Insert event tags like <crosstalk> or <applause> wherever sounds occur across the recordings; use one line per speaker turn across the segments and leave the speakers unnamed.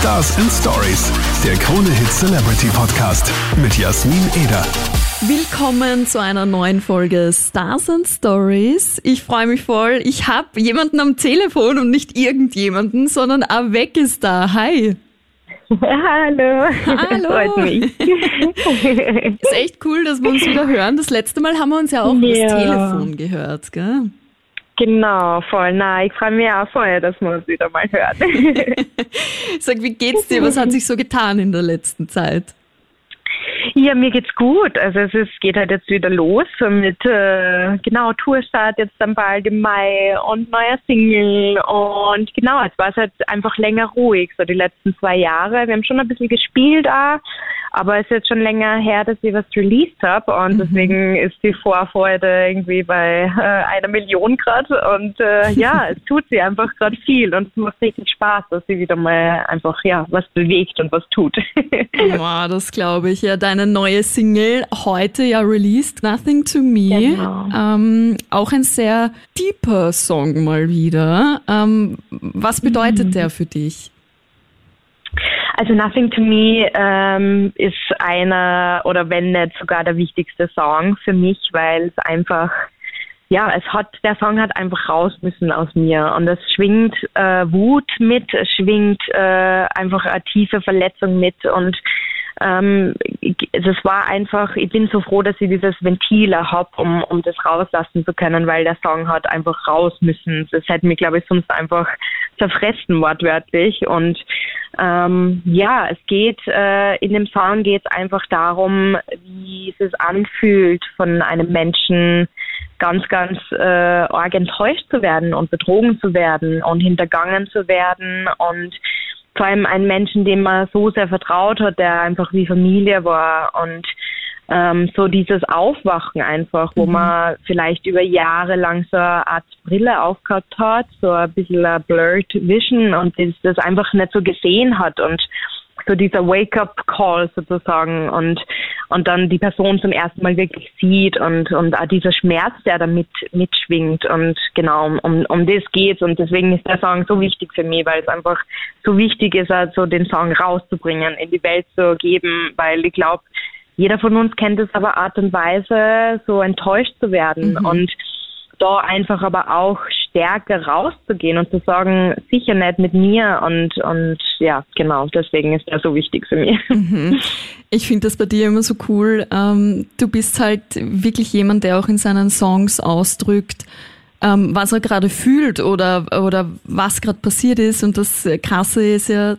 Stars and Stories, der Krone Hit Celebrity Podcast mit Jasmin Eder.
Willkommen zu einer neuen Folge Stars and Stories. Ich freue mich voll. Ich habe jemanden am Telefon und nicht irgendjemanden, sondern Avec ist da. Hi. <laughs>
Hallo.
Hallo. <laughs>
Freut mich.
Ist echt cool, dass wir uns wieder hören. Das letzte Mal haben wir uns ja auch
Ja.
das Telefon gehört, gell?
Genau, voll. Na, ich freue mich auch voll, dass wir uns wieder mal hören. <laughs>
Sag, wie geht's dir? Was hat sich so getan in der letzten Zeit?
ja, mir geht's gut. Also es ist, geht halt jetzt wieder los mit äh, genau Tourstart jetzt dann bald im Mai und neuer Single und genau, jetzt war es halt einfach länger ruhig, so die letzten zwei Jahre. Wir haben schon ein bisschen gespielt auch, aber es ist jetzt schon länger her, dass ich was released habe und deswegen ist die Vorfreude irgendwie bei äh, einer Million Grad und äh, ja, <laughs> es tut sie einfach gerade viel und es macht richtig Spaß, dass sie wieder mal einfach ja was bewegt und was tut. <laughs>
Boah, das glaube ich. Ja, deine neue Single heute ja released, Nothing to Me.
Genau.
Ähm, auch ein sehr deeper Song mal wieder. Ähm, was bedeutet
Mhm.
der für dich?
Also Nothing to Me ähm, ist einer oder wenn nicht sogar der wichtigste Song für mich, weil es einfach ja, es hat der Song hat einfach raus müssen aus mir. Und es schwingt äh, Wut mit, es schwingt äh, einfach eine tiefe Verletzung mit. Und ähm, das war einfach, ich bin so froh, dass ich dieses Ventil habe, um, um das rauslassen zu können, weil der Song hat einfach raus müssen. Das hätte mich, glaube ich, sonst einfach zerfressen, wortwörtlich. Und ähm, ja, es geht, äh, in dem Song geht es einfach darum, wie es sich anfühlt, von einem Menschen ganz, ganz äh, arg enttäuscht zu werden und betrogen zu werden und hintergangen zu werden und vor allem einen Menschen, dem man so sehr vertraut hat, der einfach wie Familie war und ähm, so dieses Aufwachen einfach, wo man vielleicht über Jahre lang so eine Art Brille aufgehabt hat, so ein bisschen eine blurred Vision und das, das einfach nicht so gesehen hat und so dieser Wake-up-Call sozusagen und und dann die Person zum ersten Mal wirklich sieht und und auch dieser Schmerz, der da mit mitschwingt und genau um um das geht's und deswegen ist der Song so wichtig für mich, weil es einfach so wichtig ist, also den Song rauszubringen, in die Welt zu geben, weil ich glaube, jeder von uns kennt es aber Art und Weise, so enttäuscht zu werden und da einfach aber auch stärker rauszugehen und zu sagen, sicher nicht mit mir und und ja, genau, deswegen ist er so wichtig für mich. <laughs>
Ich finde das bei dir immer so cool. Ähm, du bist halt wirklich jemand, der auch in seinen Songs ausdrückt, ähm, was er gerade fühlt oder, oder was gerade passiert ist. Und das Krasse ist ja,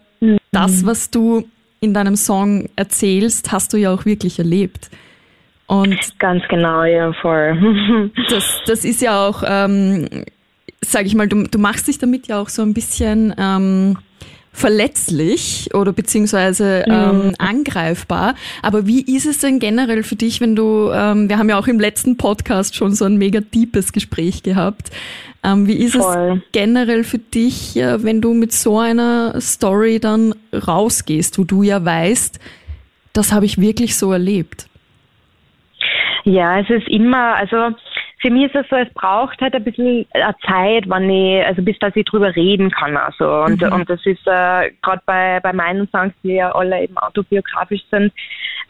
das, was du in deinem Song erzählst, hast du ja auch wirklich erlebt. Und
Ganz genau, ja, voll. <laughs>
das, das ist ja auch, ähm, sag ich mal, du, du machst dich damit ja auch so ein bisschen ähm, verletzlich oder beziehungsweise ähm, angreifbar. Aber wie ist es denn generell für dich, wenn du, ähm, wir haben ja auch im letzten Podcast schon so ein mega deepes Gespräch gehabt. Ähm, wie ist
Voll.
es generell für dich, äh, wenn du mit so einer Story dann rausgehst, wo du ja weißt, das habe ich wirklich so erlebt?
Ja, es ist immer, also für mich ist es so, es braucht halt ein bisschen eine Zeit, wann ich, also bis dass ich drüber reden kann. Also und, und das ist äh, gerade bei, bei meinen Songs, die ja alle eben autobiografisch sind,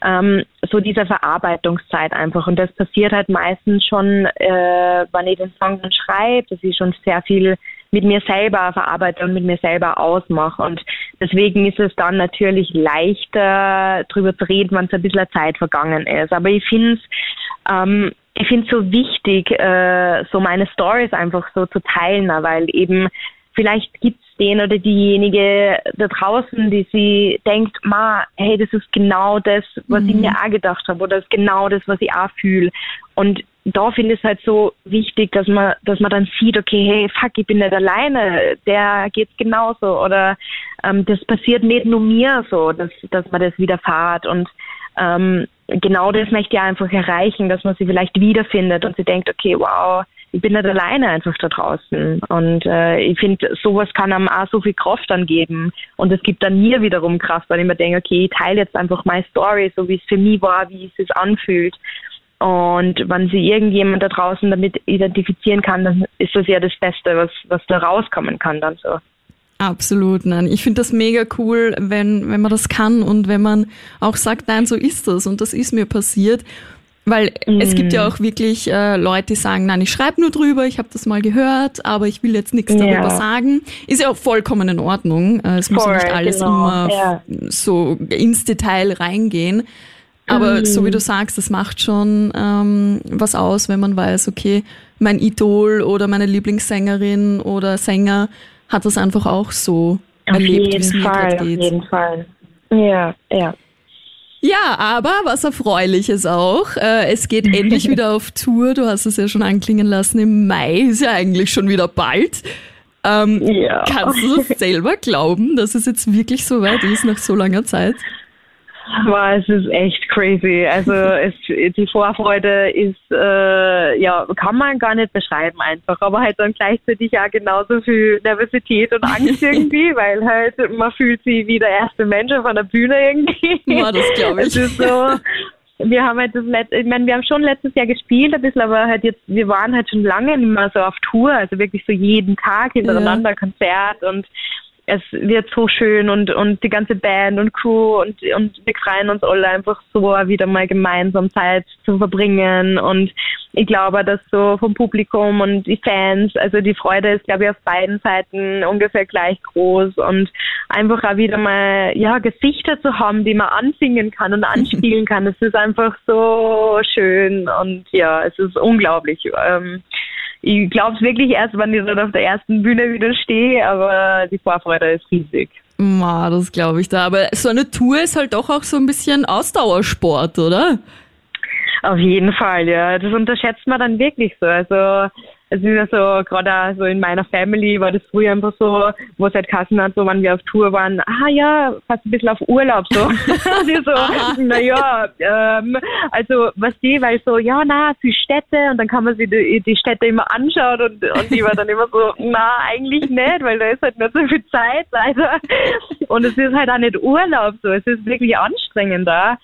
ähm, so diese Verarbeitungszeit einfach. Und das passiert halt meistens schon, äh, wenn ich den Song dann schreibe, dass ich schon sehr viel mit mir selber verarbeite und mit mir selber ausmache. Und deswegen ist es dann natürlich leichter, drüber zu reden, wenn es ein bisschen Zeit vergangen ist. Aber ich finde es ähm, ich finde es so wichtig, äh, so meine Stories einfach so zu teilen, weil eben vielleicht gibt's den oder diejenige da draußen, die sie denkt, ma, hey, das ist genau das, was ich mir auch gedacht habe oder das ist genau das, was ich auch fühle. Und da finde ich es halt so wichtig, dass man, dass man dann sieht, okay, hey, fuck, ich bin nicht alleine, der geht's genauso oder ähm, das passiert nicht nur mir so, dass, dass man das widerfahrt und ähm, genau das möchte ich einfach erreichen, dass man sie vielleicht wiederfindet und sie denkt, okay, wow, ich bin nicht alleine einfach da draußen. Und äh, ich finde, sowas kann einem auch so viel Kraft dann geben. Und es gibt dann mir wiederum Kraft, weil ich mir denke, okay, ich teile jetzt einfach meine Story, so wie es für mich war, wie es sich anfühlt. Und wenn sich irgendjemand da draußen damit identifizieren kann, dann ist das ja das Beste, was, was da rauskommen kann dann so.
Absolut, nein. Ich finde das mega cool, wenn, wenn man das kann und wenn man auch sagt, nein, so ist das und das ist mir passiert. Weil mm. es gibt ja mhm. auch wirklich äh, Leute, die sagen, nein, ich schreibe nur drüber, ich habe das mal gehört, aber ich will jetzt nichts darüber ja. sagen. Ist ja auch vollkommen in Ordnung. Äh, es Voll, muss ja nicht alles genau. immer ja. so ins Detail reingehen. Aber mm. so wie du sagst, das macht schon ähm, was aus, wenn man weiß, okay, mein Idol oder meine Lieblingssängerin oder Sänger hat das einfach auch so
auf
erlebt,
wie es mir
gerade
geht. Auf jeden Fall. Ja, ja.
Ja, aber was Erfreuliches auch. Äh, es geht <laughs> endlich wieder auf Tour. Du hast es ja schon anklingen lassen. Im Mai ist ja eigentlich schon wieder bald. Ähm, ja. Kannst du das <laughs> selber glauben, dass es jetzt wirklich so weit ist nach so langer Zeit?
Wow, es ist echt crazy. Also <laughs> es, die Vorfreude ist, äh, ja, kann man gar nicht beschreiben einfach, aber halt dann gleichzeitig ja genauso viel Nervosität und Angst <laughs> irgendwie, weil halt man fühlt sich wie der erste Mensch auf einer Bühne irgendwie.
Ja, das glaube ich. Es ist so,
wir haben halt das letzte, ich meine, wir haben schon letztes Jahr gespielt ein bisschen, aber halt jetzt, wir waren halt schon lange nicht mehr so auf Tour, also wirklich so jeden Tag hintereinander ja. Konzert und es wird so schön und, und die ganze Band und Crew und, und wir freuen uns alle einfach so wieder mal gemeinsam Zeit zu verbringen. Und ich glaube, dass so vom Publikum und die Fans, also die Freude ist, glaube ich, auf beiden Seiten ungefähr gleich groß. Und einfach auch wieder mal, ja, Gesichter zu haben, die man ansingen kann und anspielen kann, es ist einfach so schön und ja, es ist unglaublich. Ähm, ich glaube es wirklich erst, wenn ich dann auf der ersten Bühne wieder stehe, aber die Vorfreude ist riesig.
Ma, das glaube ich da. Aber so eine Tour ist halt doch auch so ein bisschen Ausdauersport, oder?
Auf jeden Fall, ja. Das unterschätzt man dann wirklich so. Also es ist ja so, gerade so in meiner Family war das früher einfach so, wo es halt Kassen hat, so wenn wir auf Tour waren, ah ja, fast ein bisschen auf Urlaub so. <laughs> so, naja, ähm, also was die, weil so, ja, na, für Städte und dann kann man sich die, die Städte immer anschauen und, und die war dann immer so, na, eigentlich nicht, weil da ist halt nicht so viel Zeit leider. Und es ist halt auch nicht Urlaub so, es ist wirklich anstrengender.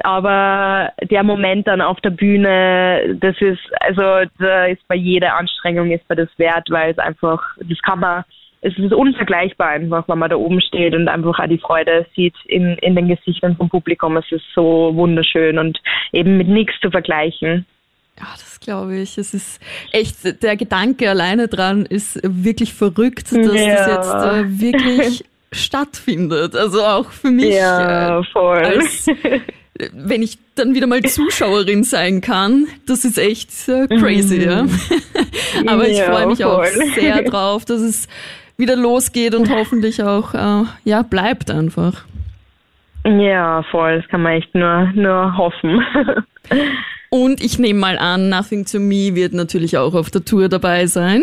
Aber der Moment dann auf der Bühne, das ist, also da ist bei jeder Anstrengung ist bei das wert, weil es einfach, das kann man, es ist unvergleichbar einfach, wenn man da oben steht und einfach auch die Freude sieht in, in den Gesichtern vom Publikum. Es ist so wunderschön und eben mit nichts zu vergleichen.
Ja, das glaube ich. Es ist echt, der Gedanke alleine dran ist wirklich verrückt, dass ja. das jetzt äh, wirklich <laughs> stattfindet. Also auch für mich.
Ja, äh, voll.
Als, wenn ich dann wieder mal Zuschauerin sein kann, das ist echt äh, crazy, mhm. ja. <laughs> Aber ich ja, freue mich voll. auch sehr <laughs> drauf, dass es wieder losgeht und hoffentlich auch äh, ja bleibt einfach.
Ja, voll. Das kann man echt nur, nur hoffen. <laughs>
und ich nehme mal an, Nothing to Me wird natürlich auch auf der Tour dabei sein.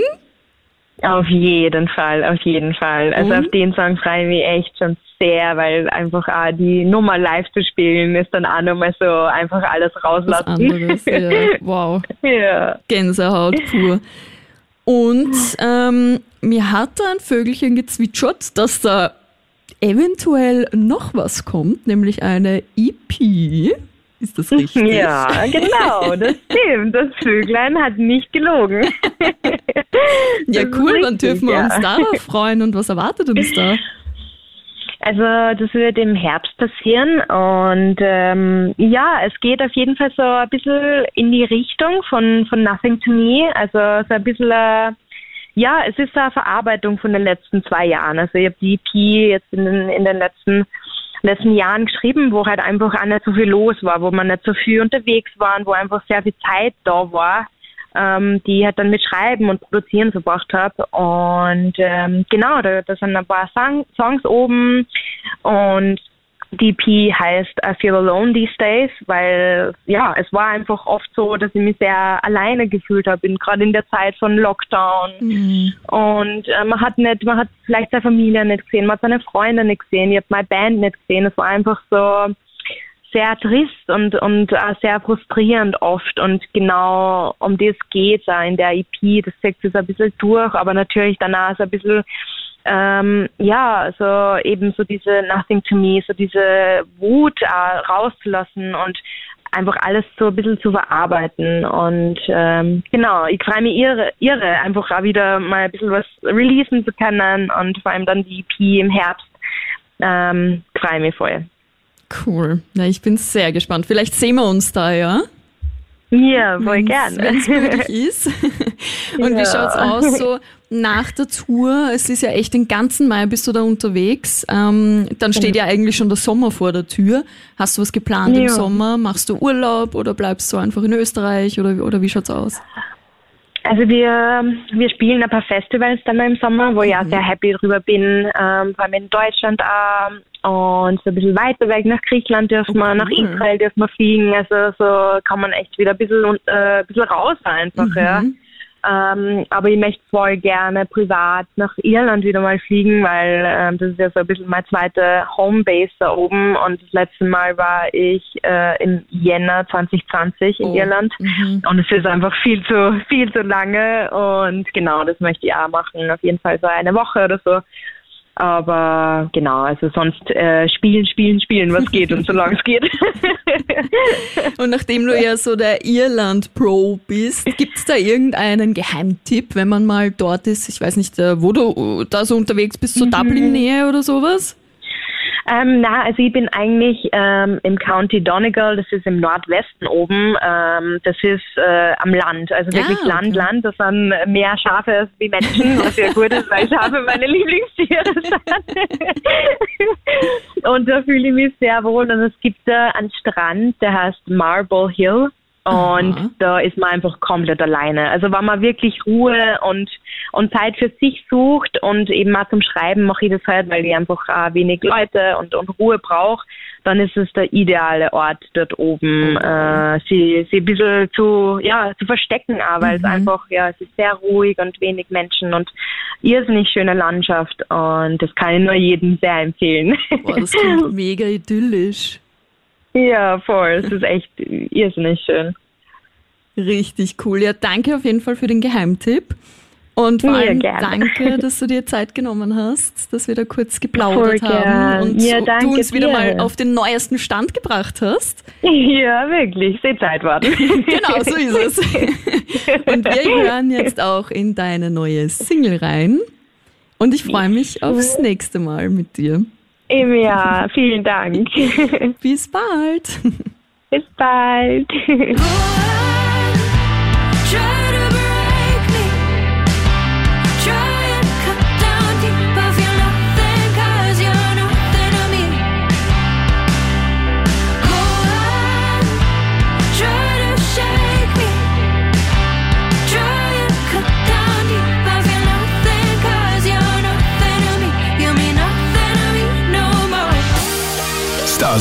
Auf jeden Fall, auf jeden Fall. Also und? auf den Song freue ich mich echt schon sehr, weil einfach auch die Nummer live zu spielen ist dann auch nochmal so einfach alles rauslassen. Was
anderes, ja. <laughs> Wow.
Ja.
Gänsehaut pur. Und <laughs> ähm, mir hat da ein Vögelchen gezwitschert, dass da eventuell noch was kommt, nämlich eine EP. Ist das <laughs> richtig?
Ja, genau, das stimmt. Das Vöglein hat nicht gelogen. <laughs>
ja, cool, richtig, wann dürfen wir ja. uns darauf <laughs> freuen und was erwartet uns da?
Also das wird im Herbst passieren und ähm, ja, es geht auf jeden Fall so ein bisschen in die Richtung von, von Nothing to Me. Also so ein bisschen, äh, ja, es ist eine Verarbeitung von den letzten zwei Jahren. Also ich habe die EP jetzt in den, in den letzten letzten Jahren geschrieben, wo halt einfach auch nicht so viel los war, wo man nicht so viel unterwegs waren, wo einfach sehr viel Zeit da war, ähm, die ich halt dann mit Schreiben und Produzieren verbracht habe. Und ähm, genau, da, da sind ein paar Song, Songs oben und DP heißt I Feel Alone These Days, weil ja, es war einfach oft so, dass ich mich sehr alleine gefühlt habe, gerade in der Zeit von Lockdown. Mhm. Und äh, man hat nicht, man hat vielleicht seine Familie nicht gesehen, man hat seine Freunde nicht gesehen, ich habe meine Band nicht gesehen. Es war einfach so sehr trist und und äh, sehr frustrierend oft und genau um das geht es in der EP. Das setzt es ein bisschen durch, aber natürlich danach so ein bisschen ähm, ja, so eben so diese Nothing to Me, so diese Wut äh, rauszulassen und einfach alles so ein bisschen zu verarbeiten. Und ähm, genau, ich freue mich irre, irre, einfach auch wieder mal ein bisschen was releasen zu können und vor allem dann die EP im Herbst. Ähm, freue mich voll.
Cool. Na, ich bin sehr gespannt. Vielleicht sehen wir uns da, ja?
Ja, voll gern.
Wenn es möglich <laughs> ist. Und ja. wie schaut's aus so nach der Tour? Es ist ja echt den ganzen Mai bist du da unterwegs. Ähm, dann steht ja eigentlich schon der Sommer vor der Tür. Hast du was geplant ja. im Sommer? Machst du Urlaub oder bleibst du einfach in Österreich oder, oder wie schaut's aus?
Also wir, wir spielen ein paar Festivals dann im Sommer, wo ich auch mhm. sehr happy drüber bin, ähm, vor allem in Deutschland auch. Und so ein bisschen weiter weg nach Griechenland dürfen wir, nach Israel dürfen wir fliegen. Also so kann man echt wieder ein bisschen, äh, ein bisschen raus einfach, mhm. ja. Ähm, aber ich möchte voll gerne privat nach Irland wieder mal fliegen, weil ähm, das ist ja so ein bisschen meine zweite Homebase da oben. Und das letzte Mal war ich äh, im Jänner 2020 in oh. Irland. Mhm. Und es ist einfach viel zu, viel zu lange. Und genau, das möchte ich auch machen. Auf jeden Fall so eine Woche oder so. Aber genau, also sonst äh, spielen, spielen, spielen, was geht und solange es geht. <laughs>
und nachdem du ja so der Irland-Pro bist, gibt es da irgendeinen Geheimtipp, wenn man mal dort ist? Ich weiß nicht, äh, wo du da so unterwegs bist, so mhm. Dublin-Nähe oder sowas?
Ähm, na, also ich bin eigentlich ähm, im County Donegal, das ist im Nordwesten oben. Ähm, das ist äh, am Land, also wirklich ah, okay. Land, Land. Das sind mehr Schafe wie Menschen, was ja gut ist, weil Schafe meine <laughs> Lieblingstiere sind. <laughs> und da fühle ich mich sehr wohl. Und es gibt da einen Strand, der heißt Marble Hill. Und Aha. da ist man einfach komplett alleine. Also wenn man wirklich Ruhe und, und Zeit für sich sucht und eben mal zum Schreiben mache ich das halt, weil ich einfach auch wenig Leute und, und Ruhe brauche, dann ist es der ideale Ort dort oben, okay. äh, sie, sie ein bisschen zu, ja, zu verstecken, weil mhm. es einfach, ja, es ist sehr ruhig und wenig Menschen und irrsinnig schöne Landschaft und das kann ich nur jedem sehr empfehlen.
Boah, das klingt <laughs> mega idyllisch.
Ja, voll. Es ist echt irrsinnig schön.
Richtig cool. Ja, danke auf jeden Fall für den Geheimtipp. Und vor allem ja, danke, <laughs> dass du dir Zeit genommen hast, dass wir da kurz geplaudert Voll haben und ja, du uns dir. wieder mal auf den neuesten Stand gebracht hast.
Ja, wirklich. Sehr Zeit warten. <laughs>
genau, so ist es. <laughs> und wir hören jetzt auch in deine neue Single rein. Und ich freue mich aufs nächste Mal mit dir.
Im Jahr. Vielen Dank.
Bis bald.
Bis bald. <laughs>